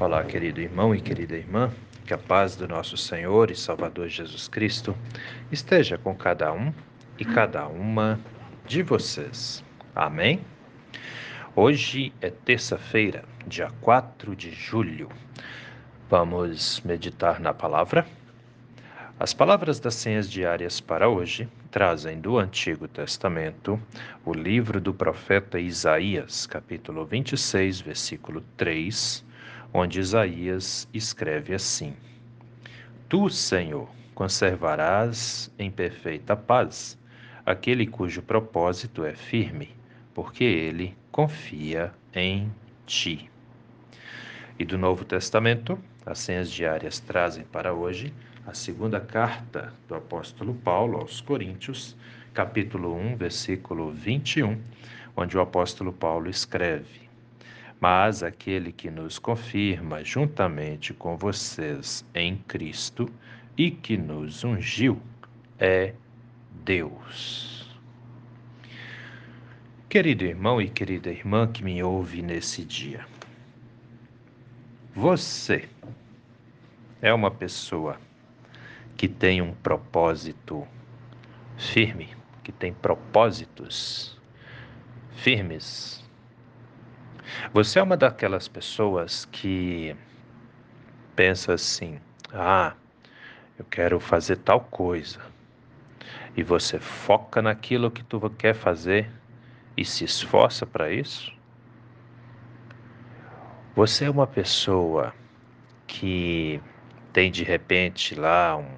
Olá, querido irmão e querida irmã, que a paz do nosso Senhor e Salvador Jesus Cristo esteja com cada um e cada uma de vocês. Amém? Hoje é terça-feira, dia 4 de julho. Vamos meditar na palavra? As palavras das senhas diárias para hoje trazem do Antigo Testamento o livro do profeta Isaías, capítulo 26, versículo 3 onde Isaías escreve assim: Tu, Senhor, conservarás em perfeita paz aquele cujo propósito é firme, porque ele confia em ti. E do Novo Testamento, as senhas diárias trazem para hoje a segunda carta do apóstolo Paulo aos Coríntios, capítulo 1, versículo 21, onde o apóstolo Paulo escreve: mas aquele que nos confirma juntamente com vocês em Cristo e que nos ungiu é Deus. Querido irmão e querida irmã que me ouve nesse dia, você é uma pessoa que tem um propósito firme, que tem propósitos firmes você é uma daquelas pessoas que pensa assim: ah, eu quero fazer tal coisa. E você foca naquilo que tu quer fazer e se esforça para isso? Você é uma pessoa que tem de repente lá um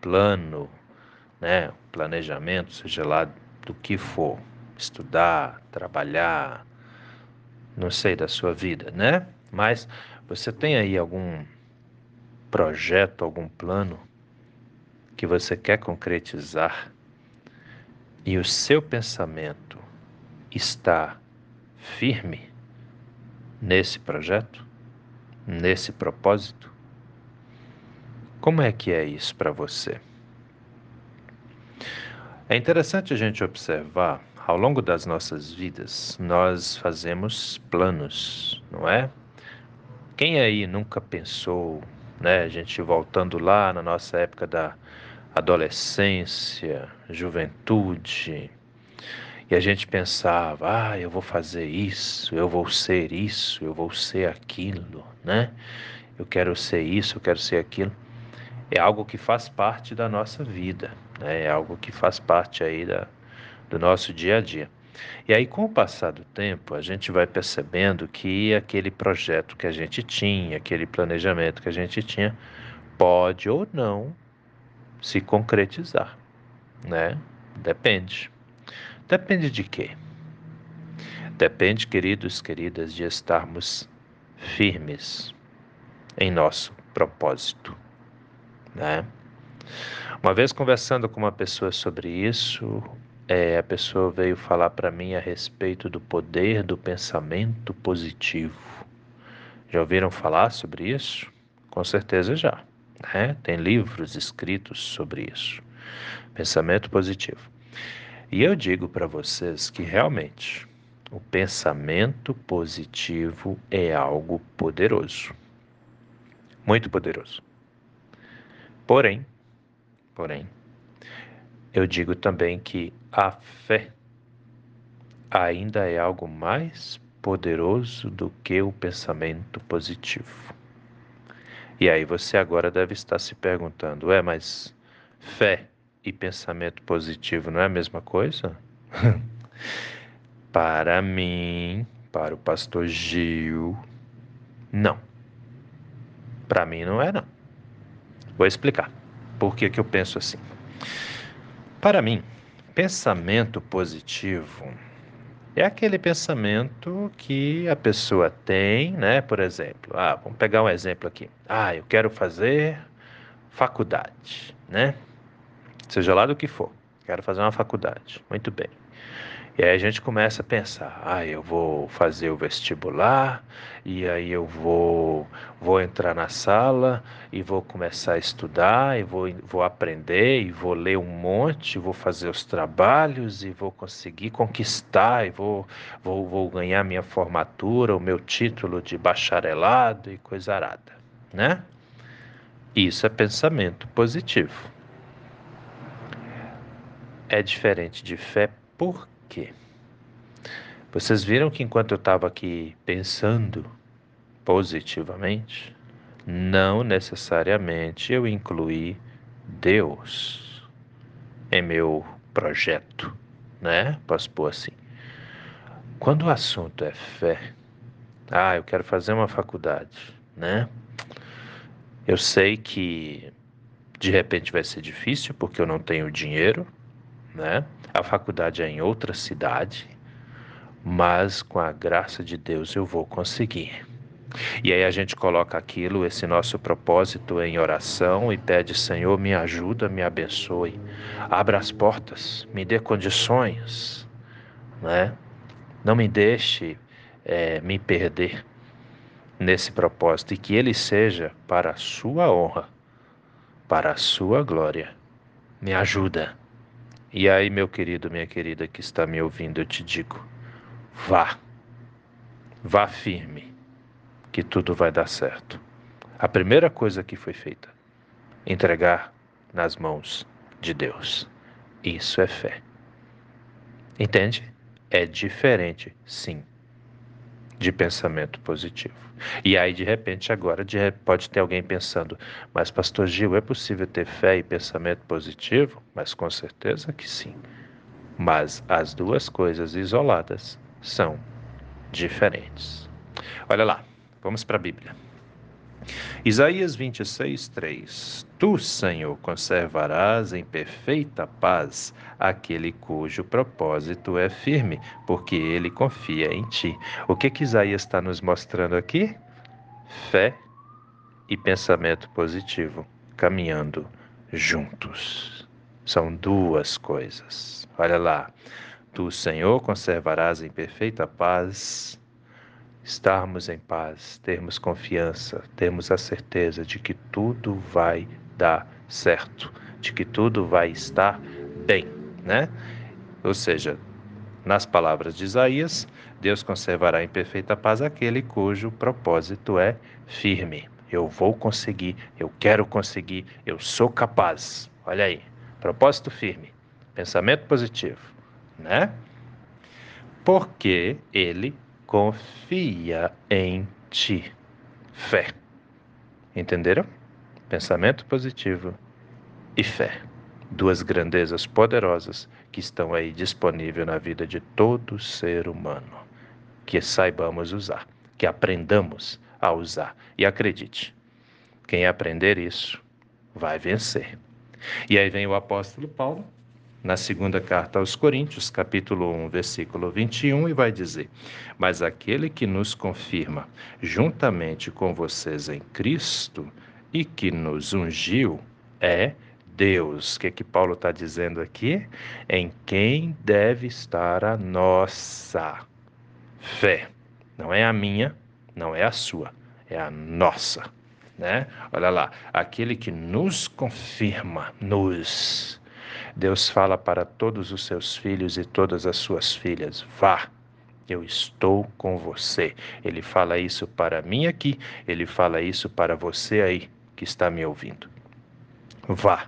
plano, né, um planejamento, seja lá do que for, estudar, trabalhar, não sei da sua vida, né? Mas você tem aí algum projeto, algum plano que você quer concretizar e o seu pensamento está firme nesse projeto, nesse propósito? Como é que é isso para você? É interessante a gente observar ao longo das nossas vidas, nós fazemos planos, não é? Quem aí nunca pensou, né? A gente voltando lá na nossa época da adolescência, juventude, e a gente pensava, ah, eu vou fazer isso, eu vou ser isso, eu vou ser aquilo, né? Eu quero ser isso, eu quero ser aquilo. É algo que faz parte da nossa vida, né? É algo que faz parte aí da, do nosso dia a dia. E aí, com o passar do tempo, a gente vai percebendo que aquele projeto que a gente tinha, aquele planejamento que a gente tinha, pode ou não se concretizar, né? Depende. Depende de quê? Depende, queridos, queridas, de estarmos firmes em nosso propósito, né? Uma vez conversando com uma pessoa sobre isso, é, a pessoa veio falar para mim a respeito do poder do pensamento positivo. Já ouviram falar sobre isso? Com certeza já. Né? Tem livros escritos sobre isso. Pensamento positivo. E eu digo para vocês que realmente o pensamento positivo é algo poderoso. Muito poderoso. Porém, porém, eu digo também que a fé ainda é algo mais poderoso do que o pensamento positivo. E aí você agora deve estar se perguntando: é, mas fé e pensamento positivo não é a mesma coisa? para mim, para o pastor Gil, não. Para mim não é não. Vou explicar por que, que eu penso assim. Para mim, pensamento positivo é aquele pensamento que a pessoa tem, né? Por exemplo, ah, vamos pegar um exemplo aqui. Ah, eu quero fazer faculdade, né? Seja lá do que for, quero fazer uma faculdade. Muito bem. E aí a gente começa a pensar, ah, eu vou fazer o vestibular, e aí eu vou, vou entrar na sala e vou começar a estudar, e vou, vou aprender, e vou ler um monte, vou fazer os trabalhos, e vou conseguir conquistar, e vou, vou, vou ganhar minha formatura, o meu título de bacharelado e coisa arada, né? Isso é pensamento positivo. É diferente de fé por quê? Vocês viram que enquanto eu estava aqui pensando positivamente, não necessariamente eu incluí Deus em meu projeto, né? Posso pôr assim. Quando o assunto é fé, ah, eu quero fazer uma faculdade, né? Eu sei que de repente vai ser difícil porque eu não tenho dinheiro, né? A faculdade é em outra cidade, mas com a graça de Deus eu vou conseguir. E aí a gente coloca aquilo, esse nosso propósito em oração e pede, Senhor, me ajuda, me abençoe, abra as portas, me dê condições, né? Não me deixe é, me perder nesse propósito e que ele seja para a sua honra, para a sua glória. Me ajuda. E aí, meu querido, minha querida que está me ouvindo, eu te digo: vá, vá firme, que tudo vai dar certo. A primeira coisa que foi feita, entregar nas mãos de Deus. Isso é fé. Entende? É diferente, sim, de pensamento positivo. E aí, de repente, agora de, pode ter alguém pensando, mas Pastor Gil, é possível ter fé e pensamento positivo? Mas com certeza que sim. Mas as duas coisas isoladas são diferentes. Olha lá, vamos para a Bíblia. Isaías 26, 3: Tu, Senhor, conservarás em perfeita paz aquele cujo propósito é firme, porque ele confia em ti. O que, que Isaías está nos mostrando aqui? Fé e pensamento positivo caminhando juntos. São duas coisas. Olha lá. Tu, Senhor, conservarás em perfeita paz estarmos em paz, termos confiança, termos a certeza de que tudo vai dar certo, de que tudo vai estar bem, né? Ou seja, nas palavras de Isaías, Deus conservará em perfeita paz aquele cujo propósito é firme. Eu vou conseguir, eu quero conseguir, eu sou capaz. Olha aí, propósito firme, pensamento positivo, né? Porque ele confia em ti. Fé. Entenderam? Pensamento positivo e fé. Duas grandezas poderosas que estão aí disponíveis na vida de todo ser humano. Que saibamos usar, que aprendamos a usar. E acredite, quem aprender isso vai vencer. E aí vem o apóstolo Paulo na segunda carta aos Coríntios, capítulo 1, versículo 21, e vai dizer: Mas aquele que nos confirma juntamente com vocês em Cristo e que nos ungiu é Deus. O que, é que Paulo está dizendo aqui? Em quem deve estar a nossa fé. Não é a minha, não é a sua, é a nossa. Né? Olha lá, aquele que nos confirma, nos Deus fala para todos os seus filhos e todas as suas filhas: vá, eu estou com você. Ele fala isso para mim aqui, ele fala isso para você aí que está me ouvindo. Vá.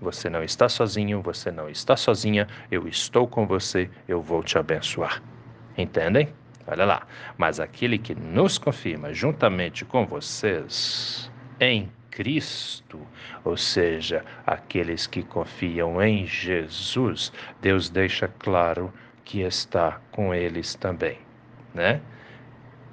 Você não está sozinho, você não está sozinha, eu estou com você, eu vou te abençoar. Entendem? Olha lá. Mas aquele que nos confirma juntamente com vocês em Cristo, ou seja, aqueles que confiam em Jesus, Deus deixa claro que está com eles também, né?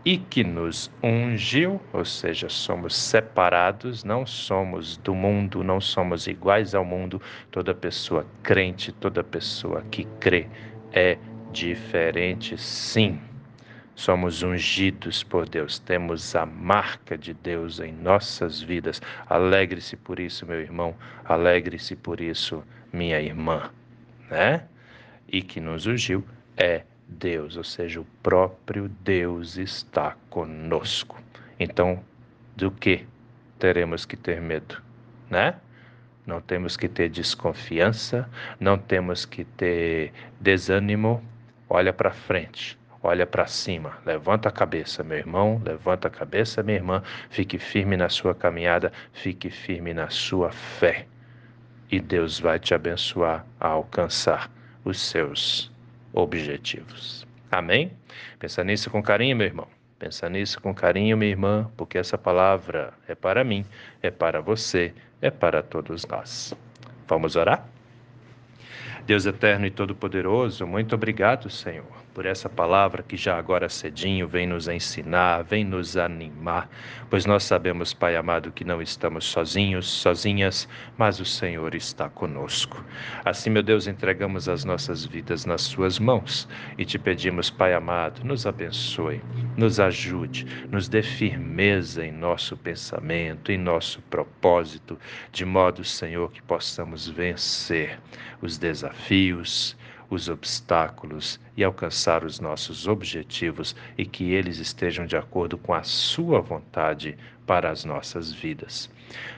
E que nos ungiu, ou seja, somos separados, não somos do mundo, não somos iguais ao mundo. Toda pessoa crente, toda pessoa que crê é diferente, sim Somos ungidos por Deus, temos a marca de Deus em nossas vidas. Alegre-se por isso, meu irmão, alegre-se por isso, minha irmã, né? E que nos ungiu é Deus, ou seja, o próprio Deus está conosco. Então, do que teremos que ter medo, né? Não temos que ter desconfiança, não temos que ter desânimo. Olha para frente, olha para cima, levanta a cabeça, meu irmão, levanta a cabeça, minha irmã, fique firme na sua caminhada, fique firme na sua fé. E Deus vai te abençoar a alcançar os seus objetivos. Amém? Pensa nisso com carinho, meu irmão. Pensa nisso com carinho, minha irmã, porque essa palavra é para mim, é para você, é para todos nós. Vamos orar? Deus eterno e todo-poderoso, muito obrigado, Senhor por essa palavra que já agora cedinho vem nos ensinar, vem nos animar, pois nós sabemos, Pai amado, que não estamos sozinhos, sozinhas, mas o Senhor está conosco. Assim, meu Deus, entregamos as nossas vidas nas Suas mãos e te pedimos, Pai amado, nos abençoe, nos ajude, nos dê firmeza em nosso pensamento, em nosso propósito, de modo, Senhor, que possamos vencer os desafios, os obstáculos e alcançar os nossos objetivos e que eles estejam de acordo com a Sua vontade para as nossas vidas.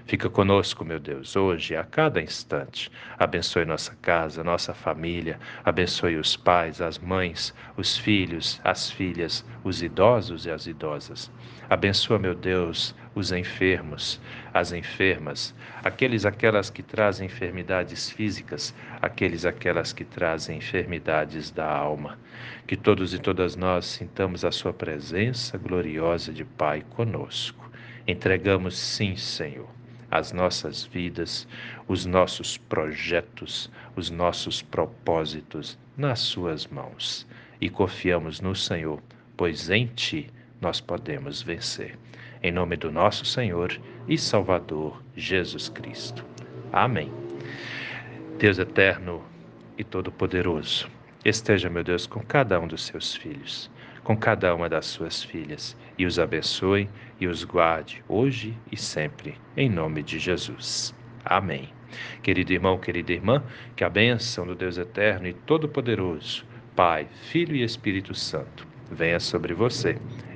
Fica conosco, meu Deus, hoje, a cada instante. Abençoe nossa casa, nossa família, abençoe os pais, as mães, os filhos, as filhas, os idosos e as idosas. Abençoa, meu Deus, os enfermos, as enfermas, aqueles aquelas que trazem enfermidades físicas, aqueles aquelas que trazem enfermidades da alma. Que todos e todas nós sintamos a sua presença gloriosa de Pai conosco. Entregamos, sim, Senhor, as nossas vidas, os nossos projetos, os nossos propósitos nas Suas mãos e confiamos no Senhor, pois em Ti nós podemos vencer. Em nome do nosso Senhor e Salvador Jesus Cristo. Amém. Deus eterno e todo-poderoso, esteja, meu Deus, com cada um dos seus filhos, com cada uma das suas filhas, e os abençoe e os guarde hoje e sempre, em nome de Jesus. Amém. Querido irmão, querida irmã, que a bênção do Deus eterno e todo-poderoso, Pai, Filho e Espírito Santo, venha sobre você